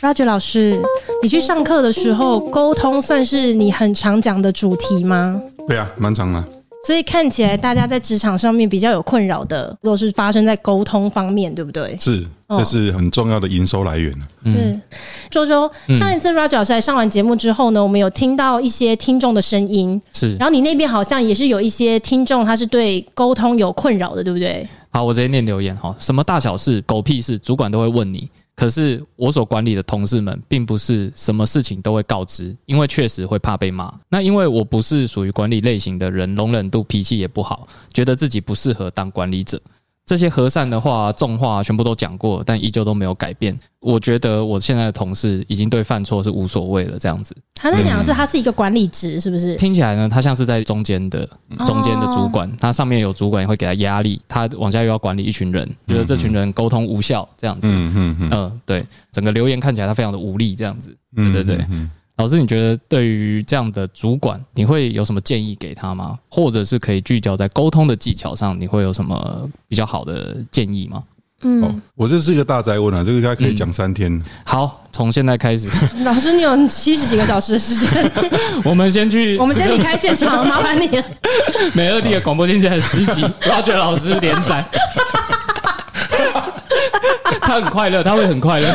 Roger 老师，你去上课的时候，沟通算是你很常讲的主题吗？对啊，蛮常的。所以看起来大家在职场上面比较有困扰的，都是发生在沟通方面，对不对？是，这是很重要的营收来源。是，嗯、周周，上一次 Roger 老师来上完节目之后呢，我们有听到一些听众的声音。是，然后你那边好像也是有一些听众，他是对沟通有困扰的，对不对？好，我直接念留言哈，什么大小事、狗屁事，主管都会问你。可是我所管理的同事们，并不是什么事情都会告知，因为确实会怕被骂。那因为我不是属于管理类型的人，容忍度、脾气也不好，觉得自己不适合当管理者。这些和善的话、重话全部都讲过，但依旧都没有改变。我觉得我现在的同事已经对犯错是无所谓了，这样子。他在讲的是他是一个管理职，是不是？听起来呢，他像是在中间的中间的主管，他上面有主管也会给他压力，他往下又要管理一群人，觉得这群人沟通无效，这样子。嗯嗯嗯。嗯，对，整个留言看起来他非常的无力，这样子。对对对。老师，你觉得对于这样的主管，你会有什么建议给他吗？或者是可以聚焦在沟通的技巧上，你会有什么比较好的建议吗？嗯，我这是一个大宅问啊，这个应该可以讲三天。好，从现在开始，老师，你有七十几个小时的时间，我们先去，我们先离开现场，麻烦你了。美乐蒂的广播电台十集，Roger 老师连载，他很快乐，他会很快乐。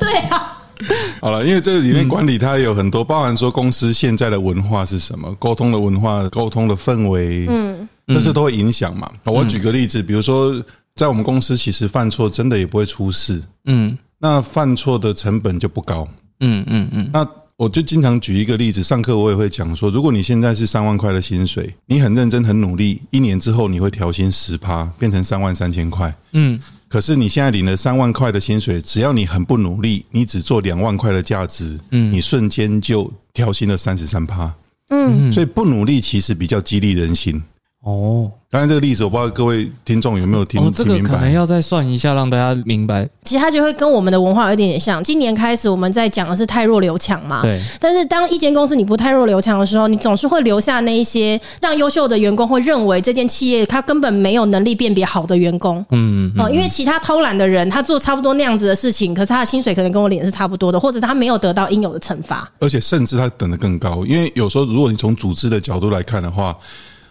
对啊。好了，因为这个里面管理它有很多，包含说公司现在的文化是什么，沟通的文化、沟通的氛围，嗯，这些都会影响嘛。我举个例子，比如说在我们公司，其实犯错真的也不会出事，嗯，那犯错的成本就不高，嗯嗯嗯。那我就经常举一个例子，上课我也会讲说，如果你现在是三万块的薪水，你很认真、很努力，一年之后你会调薪十趴，变成三万三千块，嗯。可是你现在领了三万块的薪水，只要你很不努力，你只做两万块的价值，嗯，你瞬间就调薪了三十三趴，嗯，所以不努力其实比较激励人心。哦，刚才这个例子，我不知道各位听众有没有听这个可能要再算一下，让大家明白。其实它就会跟我们的文化有一点点像。今年开始，我们在讲的是太弱留强嘛。对。但是，当一间公司你不太弱留强的时候，你总是会留下那一些让优秀的员工会认为这间企业他根本没有能力辨别好的员工。嗯嗯。因为其他偷懒的人，他做差不多那样子的事情，可是他的薪水可能跟我脸是差不多的，或者他没有得到应有的惩罚。而且，甚至他等得更高，因为有时候如果你从组织的角度来看的话。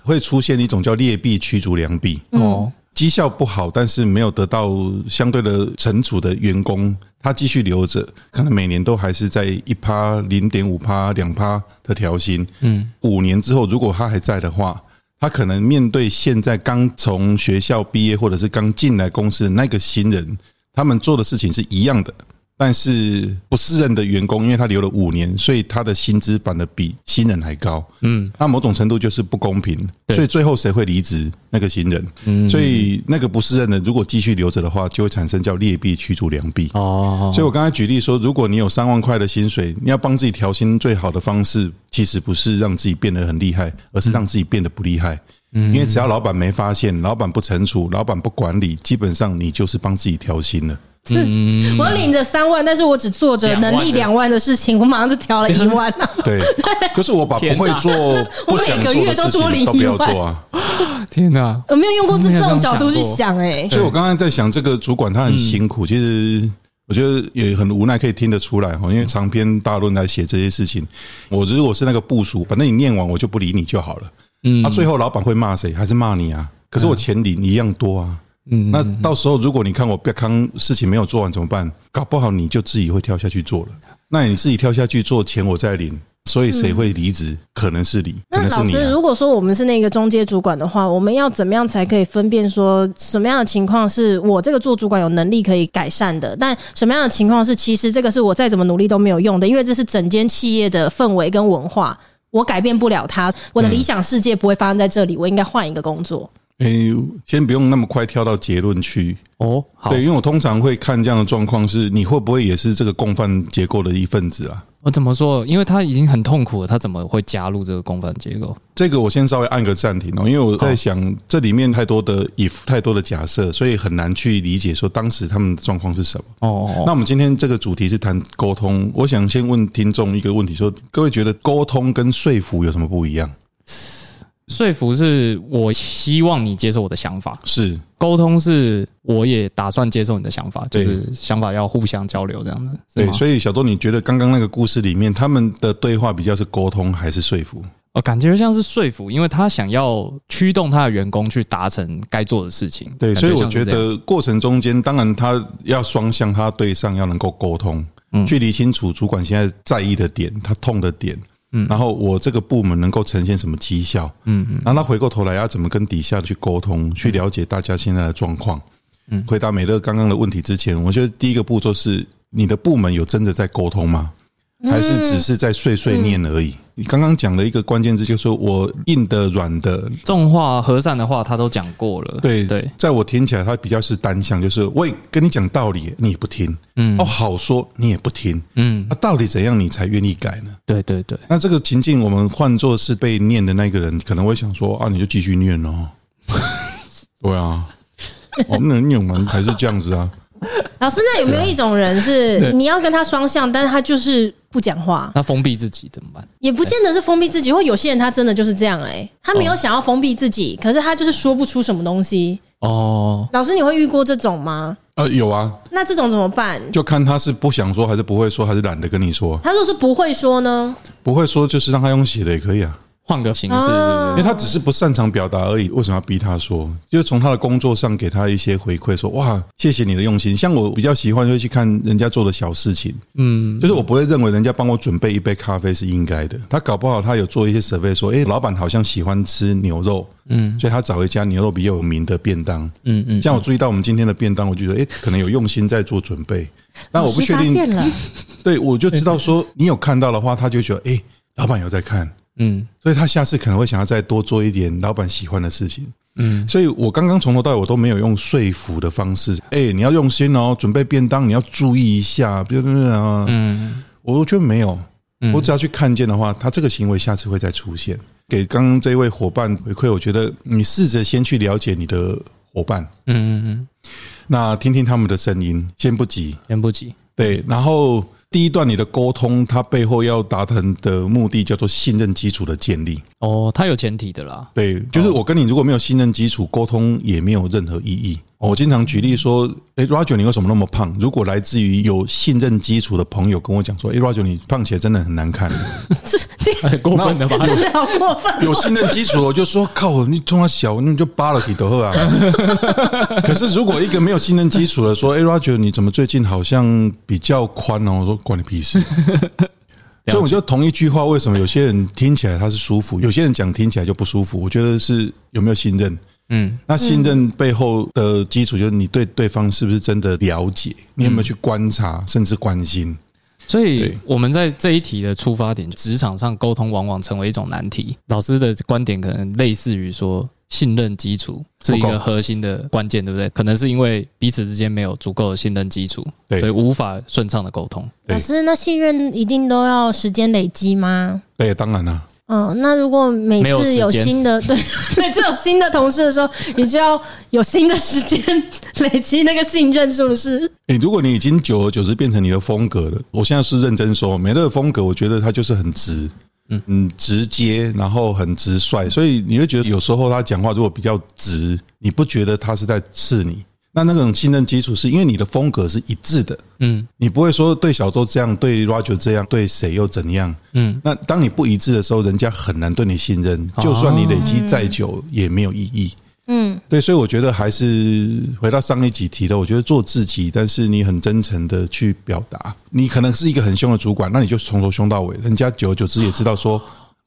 会出现一种叫劣币驱逐良币哦，绩效不好，但是没有得到相对的惩处的员工，他继续留着，可能每年都还是在一趴、零点五趴、两趴的调薪。嗯，五年之后，如果他还在的话，他可能面对现在刚从学校毕业或者是刚进来公司的那个新人，他们做的事情是一样的。但是不适任的员工，因为他留了五年，所以他的薪资反而比新人还高。嗯，那某种程度就是不公平。所以最后谁会离职？那个新人。嗯，所以那个不适任的，如果继续留着的话，就会产生叫劣币驱逐良币。哦，所以我刚才举例说，如果你有三万块的薪水，你要帮自己调薪，最好的方式其实不是让自己变得很厉害，而是让自己变得不厉害。嗯，因为只要老板没发现，老板不惩处，老板不管理，基本上你就是帮自己调薪了。嗯，我领着三万，但是我只做着能力两万的事情，我马上就调了一万。对，可是我把不会做、不想做的事情都不要做啊！天哪，我没有用过这这种角度去想哎。所以我刚刚在想，这个主管他很辛苦，其实我觉得也很无奈，可以听得出来哈。因为长篇大论来写这些事情，我如果是那个部署，反正你念完我就不理你就好了。嗯，那最后老板会骂谁？还是骂你啊？可是我钱领一样多啊。嗯，那到时候如果你看我别康事情没有做完怎么办？搞不好你就自己会跳下去做了。那你自己跳下去做，钱我再领，所以谁会离职？可能是你，可能是你。那老师，如果说我们是那个中介主管的话，我们要怎么样才可以分辨说什么样的情况是我这个做主管有能力可以改善的？但什么样的情况是其实这个是我再怎么努力都没有用的？因为这是整间企业的氛围跟文化，我改变不了它。我的理想世界不会发生在这里，我应该换一个工作。诶，先不用那么快跳到结论去哦。对，因为我通常会看这样的状况是，你会不会也是这个共犯结构的一份子啊？我怎么说？因为他已经很痛苦了，他怎么会加入这个共犯结构？这个我先稍微按个暂停哦，因为我在想这里面太多的 if 太多的假设，所以很难去理解说当时他们的状况是什么。哦，那我们今天这个主题是谈沟通，我想先问听众一个问题：说各位觉得沟通跟说服有什么不一样？说服是我希望你接受我的想法，是沟通是我也打算接受你的想法，就是想法要互相交流这样子。对，所以小多，你觉得刚刚那个故事里面，他们的对话比较是沟通还是说服？哦，感觉像是说服，因为他想要驱动他的员工去达成该做的事情。对，所以我觉得过程中间，当然他要双向，他对上要能够沟通，嗯，去理清楚主管现在在意的点，他痛的点，嗯，然后我这个部门能够呈现什么绩效，嗯嗯，然后他回过头来要怎么跟底下去沟通，去了解大家现在的状况。嗯，回答美乐刚刚的问题之前，我觉得第一个步骤是你的部门有真的在沟通吗？还是只是在碎碎念而已。你刚刚讲的一个关键字就是说我硬的、软的、重话、和善的话，他都讲过了。对对，在我听起来，他比较是单向，就是我也跟你讲道理，你也不听。嗯，哦，好说你也不听。嗯，那到底怎样你才愿意改呢？对对对。那这个情境，我们换作是被念的那个人，可能会想说啊，你就继续念哦。对啊，我们能念完还是这样子啊？老师，那有没有一种人是你要跟他双向，但是他就是不讲话？那封闭自己怎么办？也不见得是封闭自己，或有些人他真的就是这样哎、欸，他没有想要封闭自己，可是他就是说不出什么东西哦。老师，你会遇过这种吗？呃，有啊。那这种怎么办？就看他是不想说，还是不会说，还是懒得跟你说。他若是不会说呢？不会说就是让他用写的也可以啊。换个形式是不是？因为他只是不擅长表达而已，为什么要逼他说？就是从他的工作上给他一些回馈，说哇，谢谢你的用心。像我比较喜欢就会去看人家做的小事情，嗯，就是我不会认为人家帮我准备一杯咖啡是应该的。他搞不好他有做一些 survey，说，诶，老板好像喜欢吃牛肉，嗯，所以他找一家牛肉比较有名的便当，嗯嗯。像我注意到我们今天的便当，我觉得诶，可能有用心在做准备，但我不确定。对，我就知道说你有看到的话，他就觉得诶，老板有在看。嗯，所以他下次可能会想要再多做一点老板喜欢的事情。嗯，所以我刚刚从头到尾我都没有用说服的方式。哎，你要用心哦，准备便当你要注意一下，别别啊。嗯，我觉得没有，我只要去看见的话，他这个行为下次会再出现。给刚刚这位伙伴回馈，我觉得你试着先去了解你的伙伴。嗯嗯嗯，那听听他们的声音，先不急，先不急。对，然后。第一段你的沟通，它背后要达成的目的叫做信任基础的建立。哦，它有前提的啦。对，就是我跟你如果没有信任基础，沟通也没有任何意义。我经常举例说，哎，Roger，你为什么那么胖？如果来自于有信任基础的朋友跟我讲说，哎，Roger，你胖起来真的很难看，这过分的吧？真的好过分。有信任基础，我就说靠，你从小你就扒了几头啊。可是如果一个没有信任基础的说，哎，Roger，你怎么最近好像比较宽哦？我说关你屁事。所以我觉得同一句话，为什么有些人听起来他是舒服，有些人讲听起来就不舒服？我觉得是有没有信任。嗯，那信任背后的基础就是你对对方是不是真的了解，你有没有去观察，甚至关心？所以我们在这一题的出发点，职场上沟通往往成为一种难题。老师的观点可能类似于说，信任基础是一个核心的关键，对不对？可能是因为彼此之间没有足够的信任基础，所以无法顺畅的沟通。老师，那信任一定都要时间累积吗？对，当然了。嗯，那如果每次有新的对，每次有新的同事的时候，你就要有新的时间累积那个信任，是不是？诶，如果你已经久而久之变成你的风格了，我现在是认真说，美乐的风格，我觉得他就是很直，嗯嗯，直接，然后很直率，所以你会觉得有时候他讲话如果比较直，你不觉得他是在刺你？那那种信任基础是因为你的风格是一致的，嗯，你不会说对小周这样，对 Roger 这样，对谁又怎样，嗯，那当你不一致的时候，人家很难对你信任，就算你累积再久也没有意义，嗯，对，所以我觉得还是回到上一集提的，我觉得做自己，但是你很真诚的去表达，你可能是一个很凶的主管，那你就从头凶到尾，人家久而久之也知道说。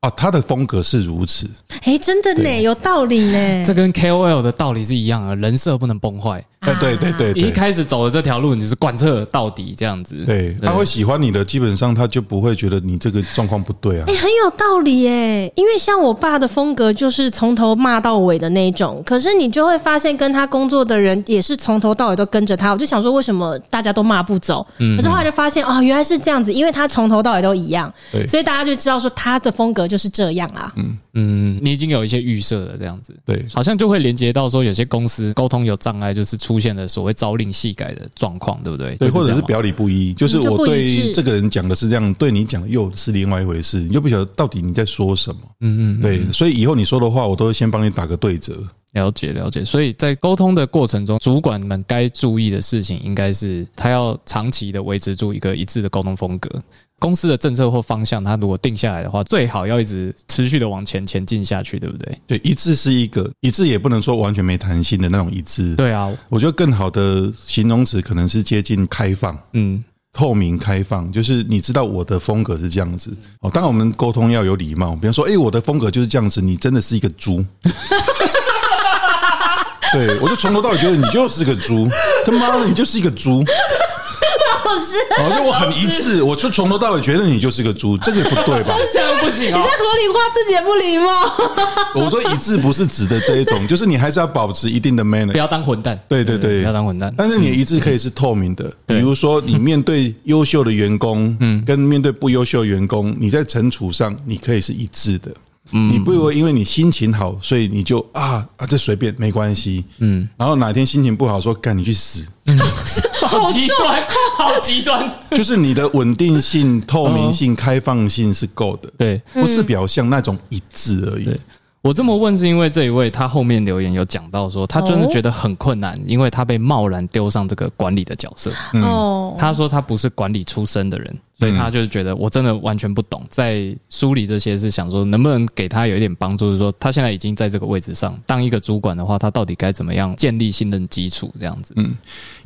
哦，他的风格是如此，哎，真的呢，有道理呢。这跟 KOL 的道理是一样的，人设不能崩坏。哎，对对对，一开始走的这条路，你是贯彻到底这样子。对，他会喜欢你的，基本上他就不会觉得你这个状况不对啊。哎，很有道理耶，因为像我爸的风格就是从头骂到尾的那种，可是你就会发现跟他工作的人也是从头到尾都跟着他。我就想说，为什么大家都骂不走？可是后来就发现，哦，原来是这样子，因为他从头到尾都一样，所以大家就知道说他的风格就是这样啊。嗯嗯，你已经有一些预设了，这样子。对，好像就会连接到说，有些公司沟通有障碍，就是出。出现了所谓朝令夕改的状况，对不对？对，或者是表里不一，就是我对这个人讲的是这样，对你讲又是另外一回事，你就不晓得到底你在说什么。嗯嗯，对，所以以后你说的话，我都会先帮你打个对折。了解了解，所以在沟通的过程中，主管们该注意的事情，应该是他要长期的维持住一个一致的沟通风格。公司的政策或方向，它如果定下来的话，最好要一直持续的往前前进下去，对不对？对，一致是一个一致，也不能说完全没弹性的那种一致。对啊，我觉得更好的形容词可能是接近开放，嗯，透明开放，就是你知道我的风格是这样子哦。当然，我们沟通要有礼貌，比方说，哎，我的风格就是这样子，你真的是一个猪。对，我就从头到尾觉得你就是个猪，他妈的，你就是一个猪。老师，哦，就我很一致，我就从头到尾觉得你就是个猪，这个不对吧？这样不行啊！你在合理化自己也不礼貌。我说一致不是指的这一种，就是你还是要保持一定的 manner，不要当混蛋。对对对，不要当混蛋。但是你的一致可以是透明的，比如说你面对优秀的员工，嗯，跟面对不优秀的员工，你在惩处上你可以是一致的。嗯，你不会因为你心情好，所以你就啊啊，这随便没关系。嗯，然后哪天心情不好，说干你去死，好极端，好极端。就是你的稳定性、透明性、开放性是够的，对，不是表象那种一致而已。我这么问是因为这一位他后面留言有讲到说，他真的觉得很困难，因为他被贸然丢上这个管理的角色。哦，他说他不是管理出身的人。所以他就是觉得我真的完全不懂，在梳理这些是想说能不能给他有一点帮助，就是说他现在已经在这个位置上当一个主管的话，他到底该怎么样建立信任基础这样子？嗯，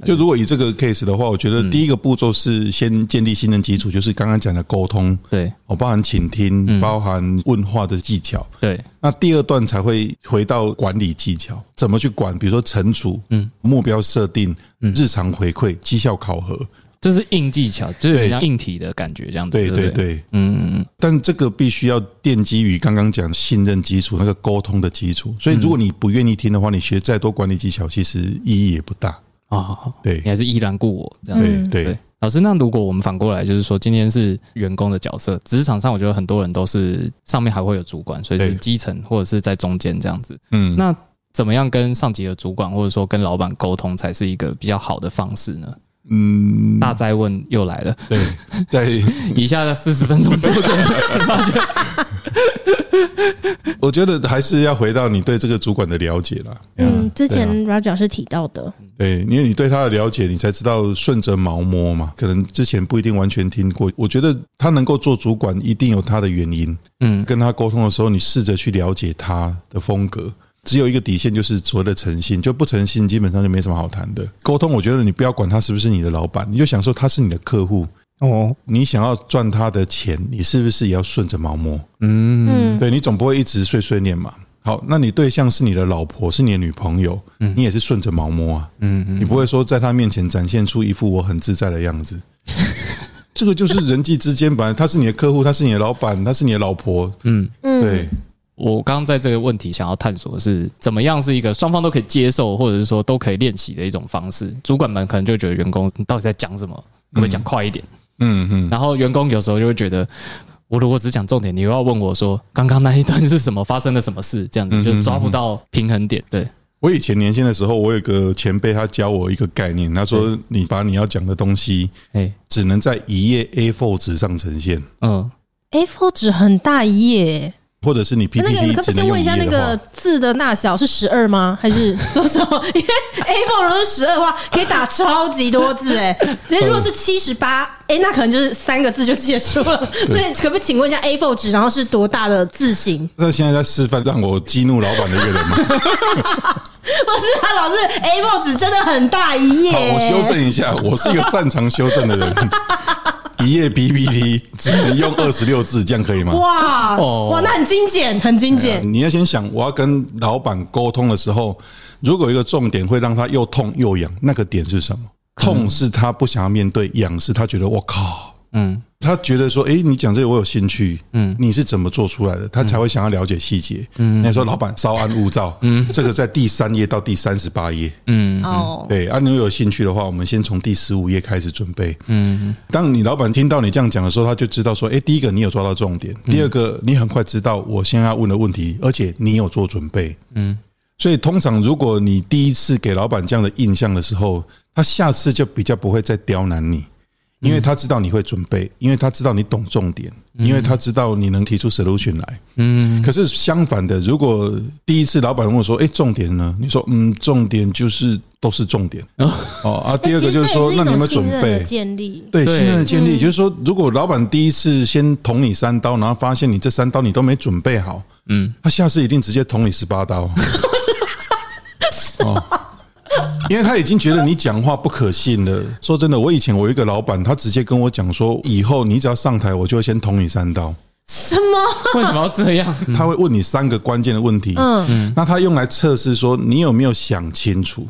就如果以这个 case 的话，我觉得第一个步骤是先建立信任基础，就是刚刚讲的沟通，对，我包含倾听，包含问话的技巧，对。那第二段才会回到管理技巧，怎么去管？比如说惩处，嗯，目标设定，嗯日常回馈，绩效考核。这是硬技巧，就是比较硬体的感觉，这样子。对对对，嗯嗯嗯。但这个必须要奠基于刚刚讲信任基础，那个沟通的基础。所以，如果你不愿意听的话，你学再多管理技巧，其实意义也不大啊。对，你还是依然故我这样。对对。老师，那如果我们反过来，就是说，今天是员工的角色，职场上，我觉得很多人都是上面还会有主管，所以是基层或者是在中间这样子。嗯。那怎么样跟上级的主管，或者说跟老板沟通，才是一个比较好的方式呢？嗯，大灾问又来了。对，在 以下的四十分钟就对 我觉得还是要回到你对这个主管的了解了。嗯，之前 Roger 是提到的，对，因为你对他的了解，你才知道顺着毛摸嘛。可能之前不一定完全听过。我觉得他能够做主管，一定有他的原因。嗯，跟他沟通的时候，你试着去了解他的风格。只有一个底线，就是所谓的诚信，就不诚信，基本上就没什么好谈的。沟通，我觉得你不要管他是不是你的老板，你就想说他是你的客户哦，你想要赚他的钱，你是不是也要顺着毛摸？嗯，对，你总不会一直碎碎念嘛。好，那你对象是你的老婆，是你的女朋友，你也是顺着毛摸啊。嗯嗯，你不会说在他面前展现出一副我很自在的样子。这个就是人际之间，本来他是你的客户，他是你的老板，他是你的老婆。嗯嗯，对。我刚刚在这个问题想要探索的是怎么样是一个双方都可以接受，或者是说都可以练习的一种方式。主管们可能就觉得员工你到底在讲什么？可不可以讲快一点？嗯嗯。然后员工有时候就会觉得，我如果只讲重点，你又要问我说刚刚那一段是什么？发生了什么事？这样子就抓不到平衡点。对。我以前年轻的时候，我有个前辈，他教我一个概念，他说你把你要讲的东西，哎，只能在一页 A4 纸上呈现。嗯，A4 纸很大一页。或者是你 PPT 那个，可不可以先问一下那个字的大小是十二吗？还是 多少？因为 A4 如果是十二的话，可以打超级多字哎。所以如果是七十八，哎，那可能就是三个字就结束了。所以可不可以请问一下 A4 纸，然后是多大的字型？那现在在示范让我激怒老板的一个人吗？不是啊，老师，A4 纸真的很大一页。好，我修正一下，我是一个擅长修正的人。一页 PPT 只能用二十六字，这样可以吗？哇哇，那很精简，很精简。你要先想，我要跟老板沟通的时候，如果一个重点会让他又痛又痒，那个点是什么？痛是他不想要面对，痒是他觉得我靠。嗯，他觉得说，哎，你讲这个我有兴趣，嗯，你是怎么做出来的？他才会想要了解细节。嗯，你说老板稍安勿躁，嗯，这个在第三页到第三十八页，嗯，哦，对，啊，你有兴趣的话，我们先从第十五页开始准备。嗯，当你老板听到你这样讲的时候，他就知道说，哎，第一个你有抓到重点，第二个你很快知道我现在要问的问题，而且你有做准备。嗯，所以通常如果你第一次给老板这样的印象的时候，他下次就比较不会再刁难你。因为他知道你会准备，因为他知道你懂重点，因为他知道你能提出 solution 来。嗯。可是相反的，如果第一次老板问我说：“哎，重点呢？”你说：“嗯，重点就是都是重点。”哦啊。第二个就是说，那你有没有准备？建立对信任的建立，就是说，如果老板第一次先捅你三刀，然后发现你这三刀你都没准备好，嗯，他下次一定直接捅你十八刀。哦。因为他已经觉得你讲话不可信了。说真的，我以前我一个老板，他直接跟我讲说，以后你只要上台，我就会先捅你三刀。什么？为什么要这样？他会问你三个关键的问题。嗯，那他用来测试说你有没有想清楚。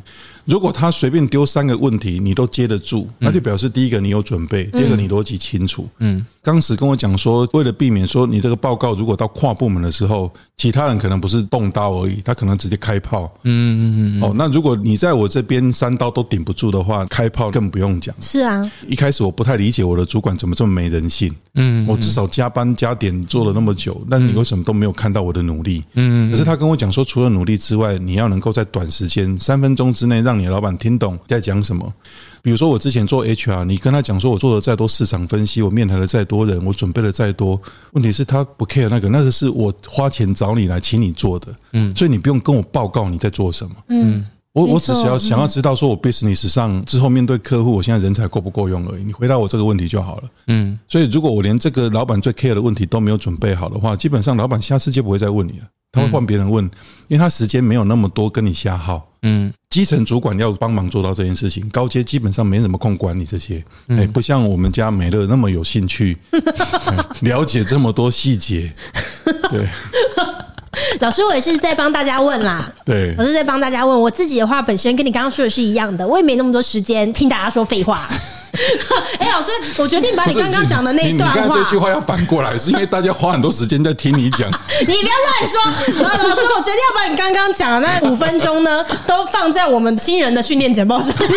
如果他随便丢三个问题，你都接得住，那就表示第一个你有准备，第二个你逻辑清楚。嗯，当时跟我讲说，为了避免说你这个报告如果到跨部门的时候，其他人可能不是动刀而已，他可能直接开炮。嗯嗯嗯。哦，那如果你在我这边三刀都顶不住的话，开炮更不用讲。是啊，一开始我不太理解我的主管怎么这么没人性。嗯，我至少加班加点做了那么久，那你为什么都没有看到我的努力？嗯，可是他跟我讲说，除了努力之外，你要能够在短时间三分钟之内让。你老板听懂在讲什么？比如说，我之前做 HR，你跟他讲说，我做了再多市场分析，我面谈了再多人，我准备了再多，问题是他不 care 那个，那个是我花钱找你来请你做的，嗯，所以你不用跟我报告你在做什么，嗯，我我只是要想要知道说我 business 上之后面对客户，我现在人才够不够用而已，你回答我这个问题就好了，嗯，所以如果我连这个老板最 care 的问题都没有准备好的话，基本上老板下次就不会再问你了。他会换别人问，因为他时间没有那么多跟你瞎耗。嗯，基层主管要帮忙做到这件事情，高阶基本上没什么空管理这些。哎，不像我们家美乐那么有兴趣 了解这么多细节。对，老师，我也是在帮大家问啦。对，我是在帮大家问。我自己的话，本身跟你刚刚说的是一样的，我也没那么多时间听大家说废话。哎、欸，老师，我决定把你刚刚讲的那一段话，这句话要反过来，是因为大家花很多时间在听你讲。你不要乱说，老师，我决定要把你刚刚讲的那五分钟呢，都放在我们新人的训练简报上面。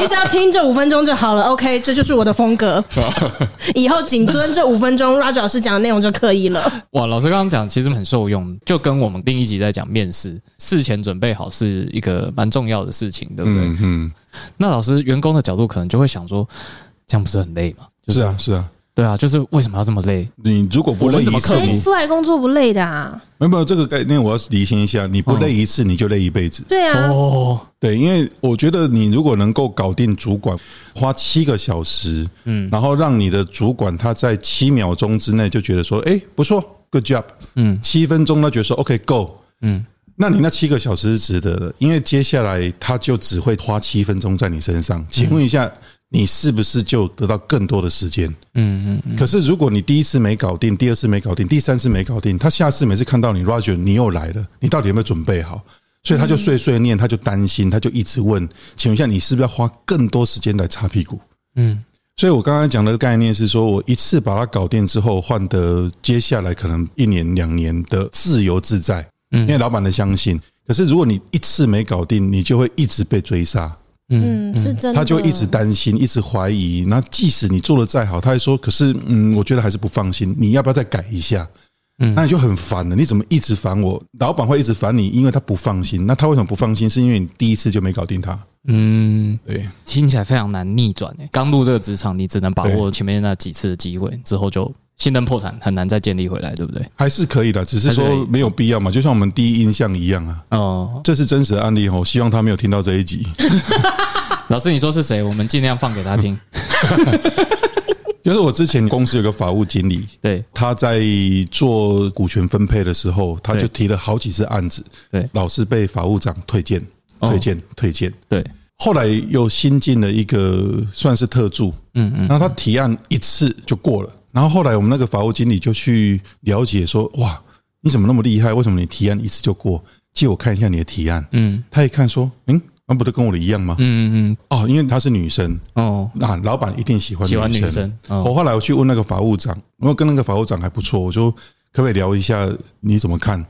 你只要听这五分钟就好了。OK，这就是我的风格。以后谨遵这五分钟，Roger 老师讲的内容就可以了。哇，老师刚刚讲其实很受用，就跟我们另一集在讲面试，事前准备好是一个蛮重要的事情，对不对？嗯。嗯那老师，员工的角度可能就会想说，这样不是很累吗？就是啊，是啊，对啊，就是为什么要这么累？你如果不累一次，谁出来工作不累的啊？没有没有这个概念，我要理清一下，你不累一次，你就累一辈子。对啊，哦，对，因为我觉得你如果能够搞定主管，花七个小时，嗯，然后让你的主管他在七秒钟之内就觉得说，哎，不错，good job，嗯，七分钟他觉得说，OK，go，嗯。那你那七个小时是值得的，因为接下来他就只会花七分钟在你身上。请问一下，你是不是就得到更多的时间？嗯嗯。可是如果你第一次没搞定，第二次没搞定，第三次没搞定，他下次每次看到你，Roger，你又来了，你到底有没有准备好？所以他就碎碎念，他就担心，他就一直问。请问一下，你是不是要花更多时间来擦屁股？嗯。所以我刚刚讲的概念是说，我一次把它搞定之后，换得接下来可能一年两年的自由自在。嗯，因为老板的相信，可是如果你一次没搞定，你就会一直被追杀。嗯，是真的。他就一直担心，一直怀疑。那即使你做的再好，他还说：“可是，嗯，我觉得还是不放心。你要不要再改一下？”嗯，那你就很烦了。你怎么一直烦我？老板会一直烦你，因为他不放心。那他为什么不放心？是因为你第一次就没搞定他。嗯，对，听起来非常难逆转。诶，刚入这个职场，你只能把握前面那几次的机会，之后就。信任破产很难再建立回来，对不对？还是可以的，只是说没有必要嘛，就像我们第一印象一样啊。哦，这是真实的案例哦，希望他没有听到这一集。老师，你说是谁？我们尽量放给他听。就是我之前公司有个法务经理，对，他在做股权分配的时候，他就提了好几次案子，对，老是被法务长推荐、推荐、推荐。对，后来又新进了一个算是特助，嗯嗯，然后他提案一次就过了。然后后来我们那个法务经理就去了解说，哇，你怎么那么厉害？为什么你提案一次就过？借我看一下你的提案。嗯，他一看说，嗯，那不都跟我的一样吗？嗯嗯嗯。哦，因为她是女生。哦，那老板一定喜欢女生。喜欢女生。我后来我去问那个法务长，我跟那个法务长还不错，我就可不可以聊一下你怎么看？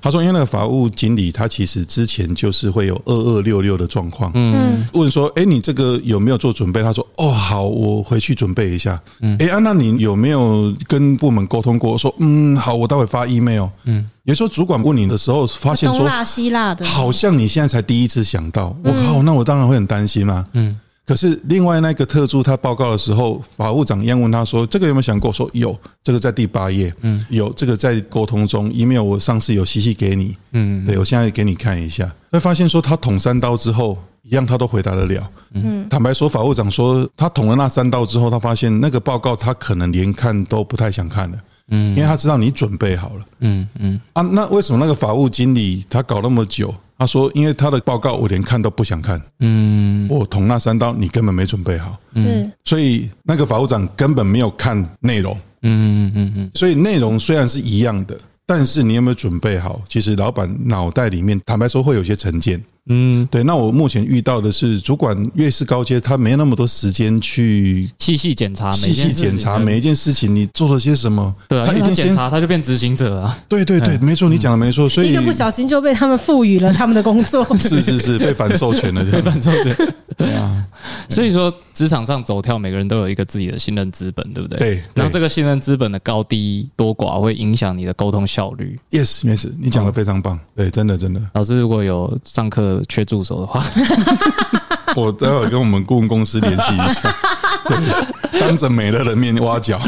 他说，因为那个法务经理他其实之前就是会有二二六六的状况，嗯，问说，哎，你这个有没有做准备？他说，哦，好，我回去准备一下。嗯，哎，那你有没有跟部门沟通过？说，嗯，好，我待会发 email。嗯，有时候主管问你的时候，发现说东辣西辣的，好像你现在才第一次想到，我靠，那我当然会很担心嘛。嗯。可是另外那个特助他报告的时候，法务长一样问他说：“这个有没有想过？”说有，这个在第八页，嗯，有这个在沟通中，email 我上次有 CC 给你，嗯，对，我现在给你看一下，会发现说他捅三刀之后，一样他都回答得了，嗯，坦白说，法务长说他捅了那三刀之后，他发现那个报告他可能连看都不太想看了，嗯，因为他知道你准备好了，嗯嗯。啊，那为什么那个法务经理他搞那么久？他说：“因为他的报告我连看都不想看，嗯，我捅那三刀，你根本没准备好，是，所以那个法务长根本没有看内容，嗯嗯嗯嗯，所以内容虽然是一样的，但是你有没有准备好？其实老板脑袋里面，坦白说会有些成见。”嗯，对。那我目前遇到的是，主管越是高阶，他没那么多时间去细细检查，细细检查每一件事情，你做了些什么？对啊，他一天检查，他就变执行者了。对对对，没错，你讲的没错。所以一个不小心就被他们赋予了他们的工作。是是是，被反授权了，被反授权。对啊，所以说职场上走跳，每个人都有一个自己的信任资本，对不对？对。然后这个信任资本的高低多寡，会影响你的沟通效率。Yes，Yes，你讲的非常棒。对，真的真的。老师如果有上课缺助手的话。我待会跟我们顾问公司联系一下，对，当着美乐的面挖角，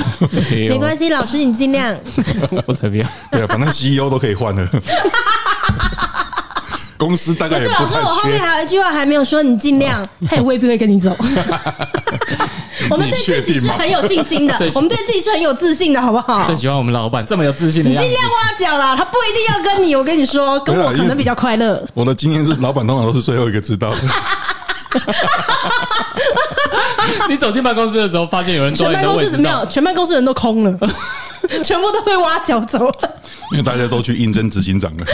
没关系，老师你尽量，我才不要，对啊，反正 CEO 都可以换了，公司大概也不太缺。老师，我后面还有一句话还没有说，你尽量，他也未必会跟你走。我们对自己是很有信心的，我们对自己是很有自信的，好不好？最喜欢我们老板这么有自信的样子。尽量挖角啦，他不一定要跟你。我跟你说，跟我可能比较快乐。我的经验是，老板通常都是最后一个知道的。你走进办公室的时候，发现有人坐在你的位置上，没有，全办公室人都空了，全部都被挖角走了，因为大家都去应征执行长了。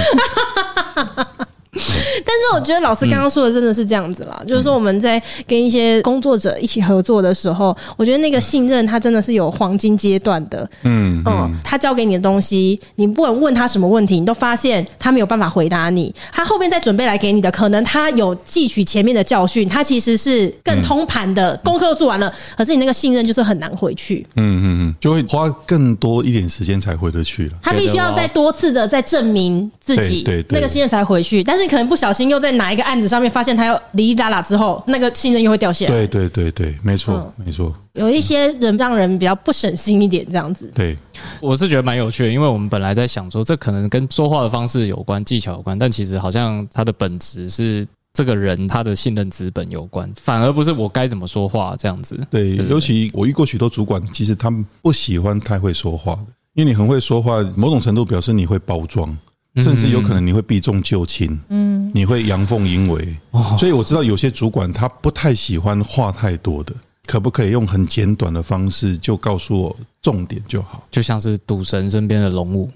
但是我觉得老师刚刚说的真的是这样子啦，嗯、就是说我们在跟一些工作者一起合作的时候，我觉得那个信任他真的是有黄金阶段的。嗯嗯，他交给你的东西，你不管问他什么问题，你都发现他没有办法回答你。他后面再准备来给你的，可能他有汲取前面的教训，他其实是更通盘的功课都做完了，可是你那个信任就是很难回去。嗯嗯嗯，就会花更多一点时间才回得去了。他必须要再多次的再证明自己，对那个信任才回去。但是你可能不小心又在哪一个案子上面发现他要哩哩啦啦之后，那个信任又会掉下来。对对对对，没错、嗯、没错。有一些人让人比较不省心一点，这样子。对，我是觉得蛮有趣的，因为我们本来在想说，这可能跟说话的方式有关、技巧有关，但其实好像它的本质是这个人他的信任资本有关，反而不是我该怎么说话这样子。对，尤其我遇过许多主管，其实他们不喜欢太会说话的，因为你很会说话，某种程度表示你会包装。甚至有可能你会避重就轻，嗯，你会阳奉阴违，所以我知道有些主管他不太喜欢话太多的，可不可以用很简短的方式就告诉我重点就好？就像是赌神身边的龙武，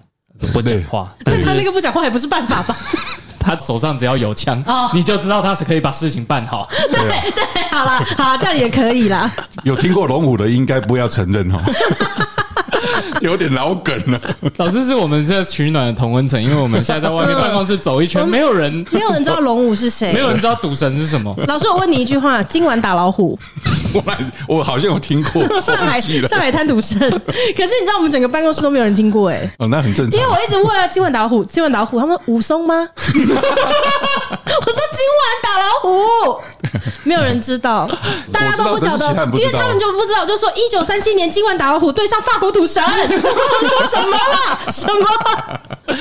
不讲话，但是他那个不讲话也不是办法吧？他手上只要有枪，你就知道他是可以把事情办好。对对，好了，好，这样也可以啦。有听过龙武的，应该不要承认哈。有点老梗了。老师是我们这取暖的同温层，因为我们现在在外面办公室走一圈，没有人，没有人知道龙武是谁，没有人知道赌神是什么。老师，我问你一句话：今晚打老虎？我我好像有听过上海上海滩赌神，可是你知道我们整个办公室都没有人听过哎。哦，那很正常。因为我一直问啊，今晚打老虎，今晚打老虎，他们武松吗？我说今晚打老虎，没有人知道，大家都不晓得，因为他们就不知道，就说一九三七年今晚打老虎对上法国赌神。我说什么了？什么？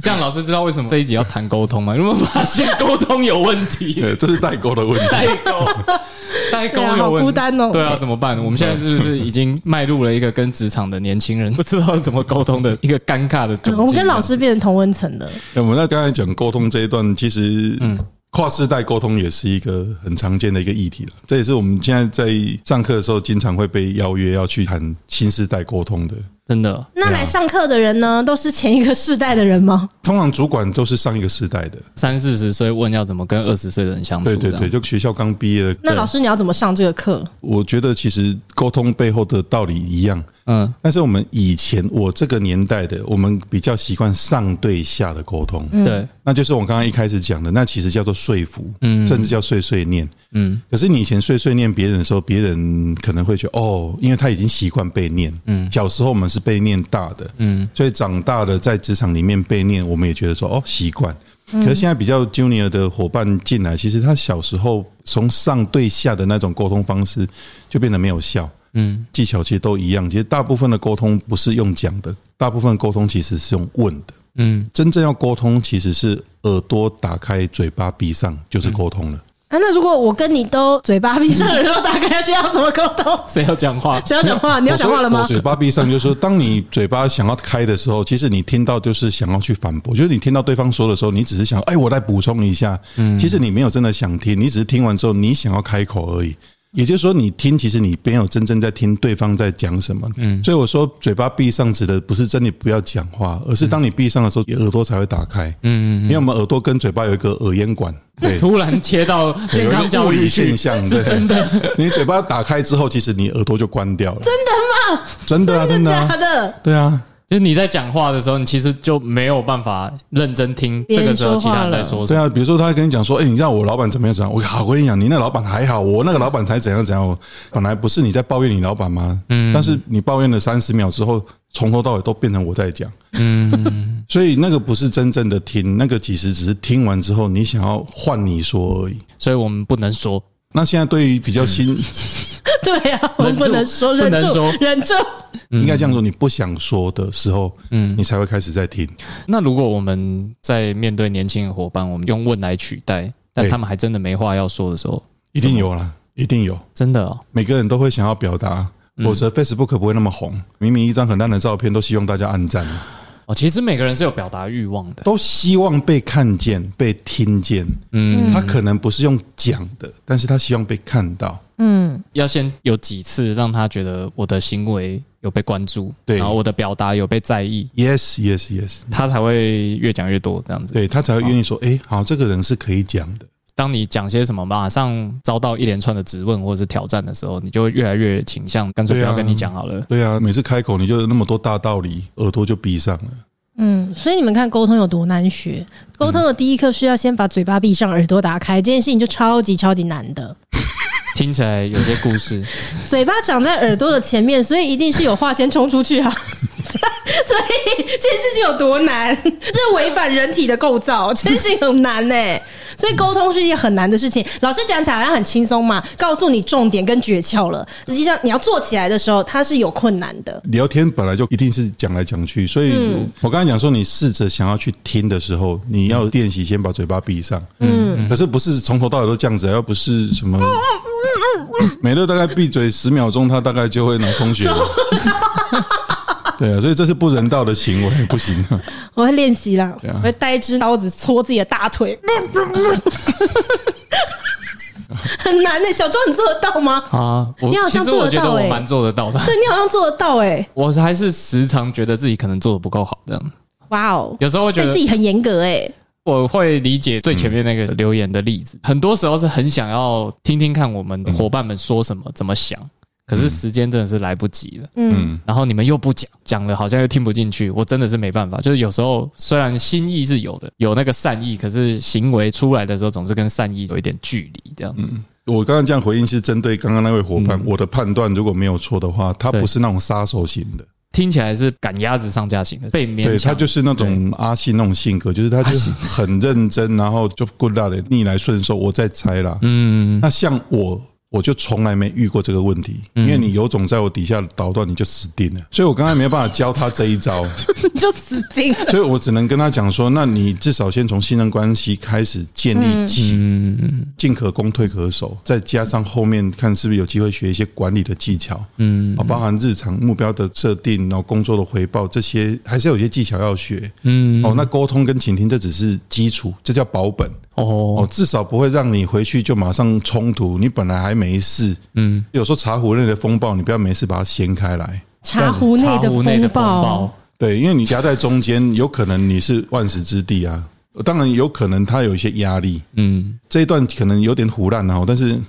这样老师知道为什么这一集要谈沟通吗？有没有发现沟通有问题？对，这是代沟的问题。代沟，代沟有问题。好孤单哦。对啊，怎么办？我们现在是不是已经迈入了一个跟职场的年轻人不知道怎么沟通的一个尴尬的？我们跟老师变成同温层了。我们那刚才讲沟通这一段，其实嗯。跨世代沟通也是一个很常见的一个议题了，这也是我们现在在上课的时候经常会被邀约要去谈新世代沟通的。真的。那来上课的人呢，都是前一个世代的人吗？通常主管都是上一个世代的，三四十岁问要怎么跟二十岁的人相处。对对对，就学校刚毕业的。那老师你要怎么上这个课？我觉得其实沟通背后的道理一样。嗯，但是我们以前我这个年代的，我们比较习惯上对下的沟通，对，那就是我刚刚一开始讲的，那其实叫做说服，嗯，甚至叫碎碎念，嗯。可是你以前碎碎念别人的时候，别人可能会觉得哦，因为他已经习惯被念，嗯，小时候我们是被念大的，嗯，所以长大了在职场里面被念，我们也觉得说哦习惯。可是现在比较 junior 的伙伴进来，其实他小时候从上对下的那种沟通方式就变得没有效。嗯，技巧其实都一样。其实大部分的沟通不是用讲的，大部分沟通其实是用问的。嗯，真正要沟通，其实是耳朵打开，嘴巴闭上，就是沟通了。啊，那如果我跟你都嘴巴闭上，然后打开，现在要怎么沟通？谁要讲话？谁要讲话？你要讲话了吗？嘴巴闭上，就是说，当你嘴巴想要开的时候，其实你听到就是想要去反驳。就是你听到对方说的时候，你只是想，哎，我来补充一下。嗯，其实你没有真的想听，你只是听完之后，你想要开口而已。也就是说，你听，其实你没有真正在听对方在讲什么。嗯，所以我说嘴巴闭上指的不是真的不要讲话，而是当你闭上的时候，耳朵才会打开。嗯，因为我们耳朵跟嘴巴有一个耳咽管。对，突然切到健康教育现象，对，真的。你嘴巴打开之后，其实你耳朵就关掉了。真的吗？真的啊，真的假的？对啊。就是你在讲话的时候，你其实就没有办法认真听这个时候其他人在说什么。对啊，比如说他会跟你讲说：“哎，你知道我老板怎么样怎么样？”我好，我跟你讲，你那老板还好，我那个老板才怎样怎样。本来不是你在抱怨你老板吗？嗯。但是你抱怨了三十秒之后，从头到尾都变成我在讲。嗯。所以那个不是真正的听，那个其实只是听完之后，你想要换你说而已。所以我们不能说。那现在对于比较新。对呀，我们不能说，忍住，忍住。应该这样说，你不想说的时候，嗯，你才会开始在听。那如果我们在面对年轻的伙伴，我们用问来取代，但他们还真的没话要说的时候，一定有啦，一定有，真的哦。每个人都会想要表达，否则 Facebook 不会那么红。明明一张很烂的照片，都希望大家按赞。哦，其实每个人是有表达欲望的，都希望被看见、被听见。嗯，他可能不是用讲的，但是他希望被看到。嗯，要先有几次让他觉得我的行为有被关注，对，然后我的表达有被在意。Yes, yes, yes，他才会越讲越多这样子。对，他才会愿意说，哎，好，这个人是可以讲的。当你讲些什么，马上遭到一连串的质问或者是挑战的时候，你就会越来越倾向干脆不要跟你讲好了。对啊，每次开口你就有那么多大道理，耳朵就闭上了。嗯，所以你们看沟通有多难学？沟通的第一课是要先把嘴巴闭上，耳朵打开，这件事情就超级超级难的。听起来有些故事。嘴巴长在耳朵的前面，所以一定是有话先冲出去啊。所以这件事情有多难？这是违反人体的构造，这件事情很难呢、欸。所以沟通是一件很难的事情。老师讲起来好像很轻松嘛，告诉你重点跟诀窍了。实际上你要做起来的时候，它是有困难的。聊天本来就一定是讲来讲去，所以我刚才讲说，你试着想要去听的时候，你要练习先把嘴巴闭上。嗯，可是不是从头到尾都这样子，要不是什么 美乐大概闭嘴十秒钟，他大概就会脑充血了。对啊，所以这是不人道的行为，不行啊！我会练习啦，我会带一支刀子戳自己的大腿，很难的。小庄，你做得到吗？啊，你好像做得到，我蛮做得到的。对，你好像做得到哎，我还是时常觉得自己可能做得不够好，这样。哇哦，有时候会觉得自己很严格哎。我会理解最前面那个留言的例子，很多时候是很想要听听看我们伙伴们说什么，怎么想。可是时间真的是来不及了，嗯，然后你们又不讲，讲了好像又听不进去，我真的是没办法。就是有时候虽然心意是有的，有那个善意，可是行为出来的时候总是跟善意有一点距离，这样。嗯，我刚刚这样回应是针对刚刚那位伙伴，我的判断如果没有错的话，他不是那种杀手型的，听起来是赶鸭子上架型的，被勉强。对，他就是那种阿信那种性格，就是他就很认真，然后就 good luck 的逆来顺受。我在猜啦，嗯，那像我。我就从来没遇过这个问题，因为你有种在我底下捣乱，你就死定了。所以我刚才没办法教他这一招，你 就死定了。所以我只能跟他讲说：那你至少先从信任关系开始建立起，进可攻退可守，再加上后面看是不是有机会学一些管理的技巧，嗯，包含日常目标的设定，然后工作的回报这些，还是有些技巧要学，嗯，哦，那沟通跟倾听这只是基础，这叫保本。哦，至少不会让你回去就马上冲突。你本来还没事，嗯，有时候茶壶内的风暴，你不要没事把它掀开来。茶壶内的风暴。对，因为你夹在中间，有可能你是万死之地啊。当然有可能他有一些压力。嗯，这一段可能有点唬烂啊，但是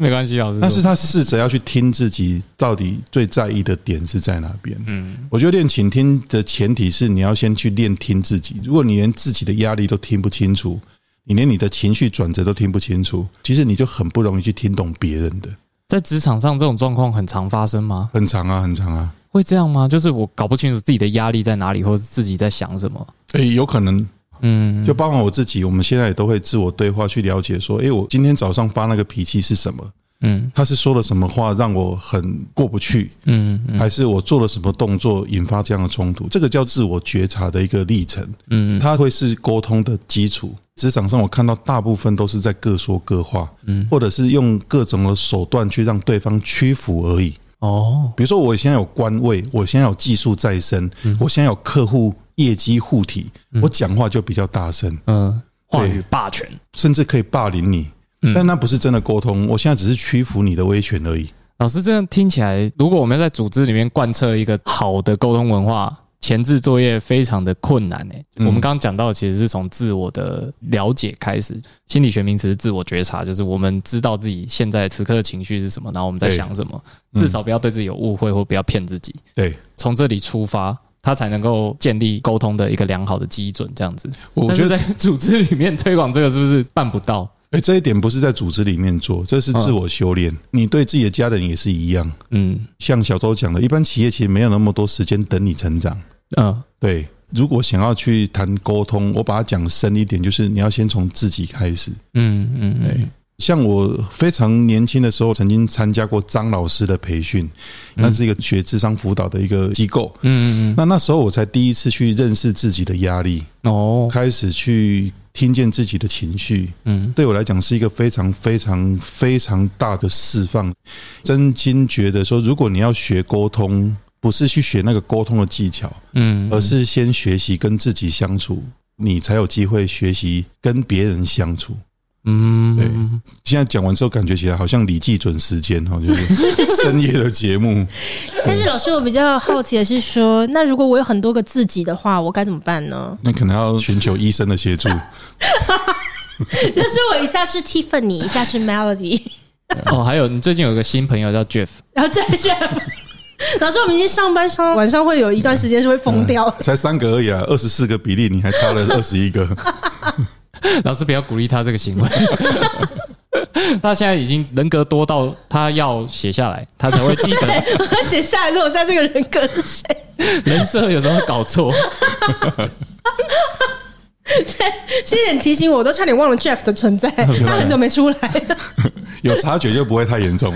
没关系，老师。但是他试着要去听自己到底最在意的点是在哪边。嗯，我觉得练倾听的前提是你要先去练听自己。如果你连自己的压力都听不清楚，你连你的情绪转折都听不清楚，其实你就很不容易去听懂别人的。在职场上，这种状况很常发生吗？很常啊，很常啊。会这样吗？就是我搞不清楚自己的压力在哪里，或者自己在想什么？诶，有可能，嗯，就包括我自己，我们现在也都会自我对话，去了解说，诶，我今天早上发那个脾气是什么？嗯，他是说了什么话让我很过不去？嗯，还是我做了什么动作引发这样的冲突？这个叫自我觉察的一个历程。嗯，它会是沟通的基础。职场上我看到大部分都是在各说各话，嗯，或者是用各种的手段去让对方屈服而已。哦，比如说我现在有官位，我现在有技术在身，我现在有客户业绩护体，我讲话就比较大声，嗯，话语霸权，甚至可以霸凌你，但那不是真的沟通，我现在只是屈服你的威权而已。老师这样听起来，如果我们要在组织里面贯彻一个好的沟通文化。前置作业非常的困难诶，我们刚刚讲到，其实是从自我的了解开始。心理学名词是自我觉察，就是我们知道自己现在此刻的情绪是什么，然后我们在想什么，至少不要对自己有误会或不要骗自己。对，从这里出发，他才能够建立沟通的一个良好的基准。这样子，我觉得在组织里面推广这个是不是办不到？哎，这一点不是在组织里面做，这是自我修炼。你对自己的家人也是一样。嗯，像小周讲的，一般企业其实没有那么多时间等你成长。嗯，对。如果想要去谈沟通，我把它讲深一点，就是你要先从自己开始。嗯嗯，嗯。像我非常年轻的时候，曾经参加过张老师的培训，那是一个学智商辅导的一个机构。嗯嗯，那那时候我才第一次去认识自己的压力。哦，开始去。听见自己的情绪，嗯，对我来讲是一个非常非常非常大的释放。真心觉得说，如果你要学沟通，不是去学那个沟通的技巧，嗯，而是先学习跟自己相处，你才有机会学习跟别人相处。嗯，对。现在讲完之后，感觉起来好像李记准时间哈，就是深夜的节目。但是老师，我比较好奇的是说，那如果我有很多个自己的话，我该怎么办呢？那可能要寻求医生的协助。就是我一下是 Tiffany，一下是 Melody。哦，还有你最近有一个新朋友叫 Jeff，然后 Jeff。老师，我们已经上班上晚上会有一段时间是会疯掉，嗯，才三个而已啊，二十四个比例，你还差了二十一个。老师不要鼓励他这个行为，他现在已经人格多到他要写下来，他才会记得。他写下来说我现在这个人格是谁？人设有时候会搞错。对，谢谢你提醒我，我都差点忘了 Jeff 的存在，他很久没出来。有察觉就不会太严重。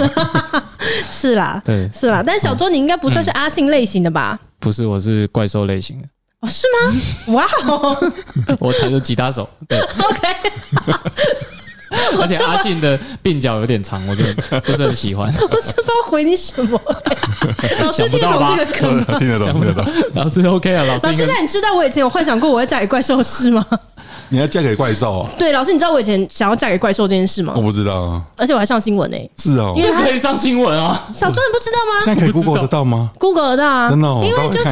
是啦，对，是啦。但小周，你应该不算是阿信类型的吧？不是，我是怪兽类型的。是吗？哇哦！我弹的吉他手。对，OK。而且阿信的鬓角有点长，我就不是很喜欢。我是不知道回你什么。老师听得懂这个梗吗？听得懂，听得懂。老师 OK 啊，老师。老师，那你知道我以前有幻想过我要嫁给怪兽是吗？你要嫁给怪兽啊？对，老师，你知道我以前想要嫁给怪兽这件事吗？我不知道啊。而且我还上新闻呢。是哦，因为可以上新闻啊。小周，你不知道吗？现在可以 Google 得到吗？Google 得到啊，真的。哦。因为就是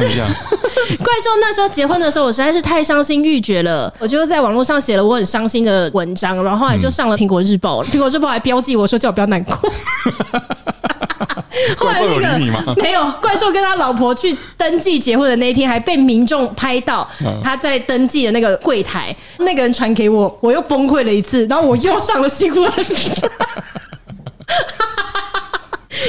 怪兽那时候结婚的时候，我实在是太伤心欲绝了。我就在网络上写了我很伤心的文章，然后后来就上了苹果日报，苹果日报还标记我说叫我不要难过。怪兽有理你吗？没有，怪兽跟他老婆去登记结婚的那一天，还被民众拍到他在登记的那个柜台，那个人传给我，我又崩溃了一次，然后我又上了新闻。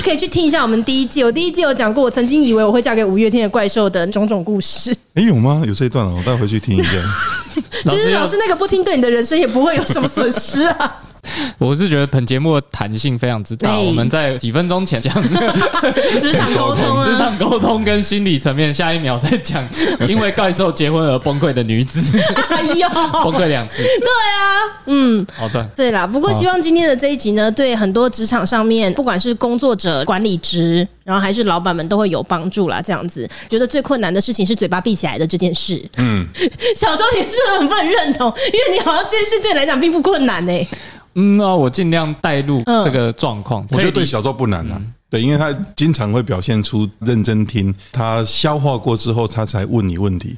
可以去听一下我们第一季，我第一季有讲过，我曾经以为我会嫁给五月天的怪兽的种种故事。哎、欸，有吗？有这一段了，我待会回去听一下。其实老师那个不听，对你的人生也不会有什么损失啊。我是觉得本节目的弹性非常之大。我们在几分钟前讲 职场沟通，职场沟通跟心理层面，下一秒再讲因为怪兽结婚而崩溃的女子。哎呦，崩溃两次。对啊，嗯，好的，对啦。不过希望今天的这一集呢，对很多职场上面，不管是工作者、管理职，然后还是老板们，都会有帮助啦。这样子，觉得最困难的事情是嘴巴闭起来的这件事。嗯，小时候你是很不能认同，因为你好像这件事对你来讲并不困难呢、欸。嗯啊，我尽量带入这个状况。我觉得对小周不难啊。对，因为他经常会表现出认真听，他消化过之后，他才问你问题，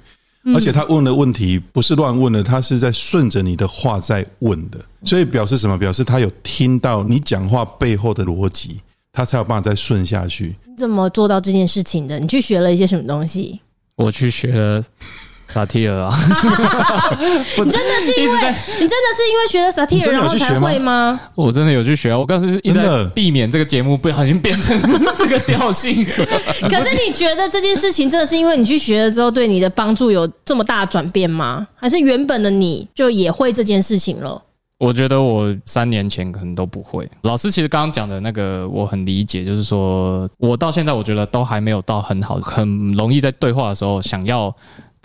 而且他问的问题不是乱问的，他是在顺着你的话在问的，所以表示什么？表示他有听到你讲话背后的逻辑，他才有办法再顺下去。你怎么做到这件事情的？你去学了一些什么东西？我去学了。萨提尔啊！你真的是因为你真的是因为学了萨提尔然后才会吗？我真的有去学，我刚才是一直在避免这个节目不小心变成这个调性。可是你觉得这件事情真的是因为你去学了之后对你的帮助有这么大的转变吗？还是原本的你就也会这件事情了？我觉得我三年前可能都不会。老师其实刚刚讲的那个我很理解，就是说我到现在我觉得都还没有到很好，很容易在对话的时候想要。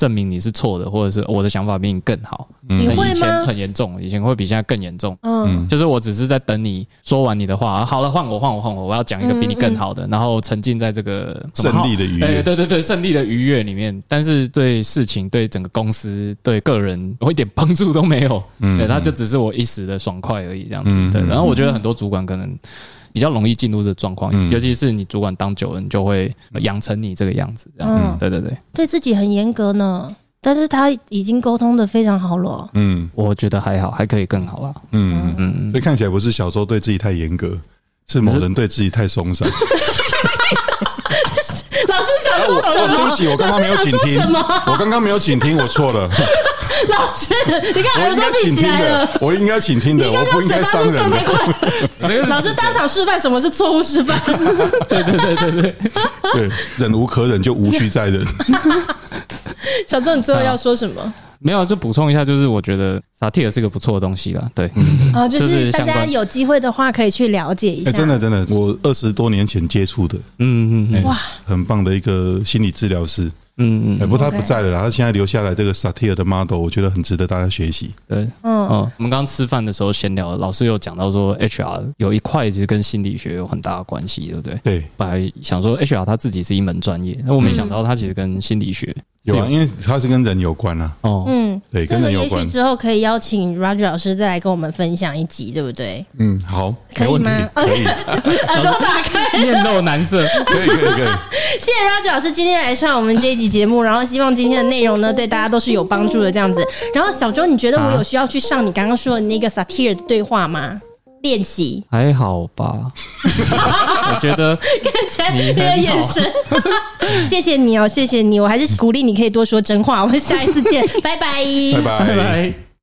证明你是错的，或者是我的想法比你更好。你会吗？以前很严重，以前会比现在更严重。嗯，就是我只是在等你说完你的话，好了，换我，换我，换我，我要讲一个比你更好的，然后沉浸在这个胜利的愉悦。对对对对，胜利的愉悦里面，但是对事情、对整个公司、对个人，我一点帮助都没有。嗯，对，他就只是我一时的爽快而已，这样子。对，然后我觉得很多主管可能。比较容易进入这状况，尤其是你主管当久了，你就会养成你这个样子。这样，嗯，对对对，对自己很严格呢，但是他已经沟通的非常好了。嗯，我觉得还好，还可以更好啦。嗯嗯嗯，所以看起来不是小时候对自己太严格，是某人对自己太松散。老师想说什么？对不起，我刚刚没有请听。我刚刚没有请听，我错了。老师，你看耳朵闭起来了。我应该倾听的，我不应该伤人的。老师当场示范什么是错误示范。对对对对对，对，忍无可忍就无需再忍。小周，你最后要说什么？没有，就补充一下，就是我觉得萨提尔是个不错的东西啦。对，啊，就是大家有机会的话可以去了解一下。真的真的，我二十多年前接触的，嗯嗯，哇，很棒的一个心理治疗师。嗯嗯，不过他不在了，他现在留下来这个 satire 的 model，我觉得很值得大家学习。对，嗯，我们刚刚吃饭的时候闲聊，老师有讲到说，HR 有一块其实跟心理学有很大的关系，对不对？对，本来想说 HR 他自己是一门专业，那我没想到他其实跟心理学有啊，因为它是跟人有关啊。哦，嗯，对，跟人有关。也许之后可以邀请 Roger 老师再来跟我们分享一集，对不对？嗯，好，可以吗？可以，耳朵打开，面露难色，可以可以可以。谢谢 Roger 老师今天来上我们这一集节目，然后希望今天的内容呢对大家都是有帮助的这样子。然后小周，你觉得我有需要去上你刚刚说的那个 satire 的对话吗？练习。还好吧？我觉得 看起来你的眼神，谢谢你哦，谢谢你，我还是鼓励你可以多说真话。我们下一次见，拜拜，拜拜。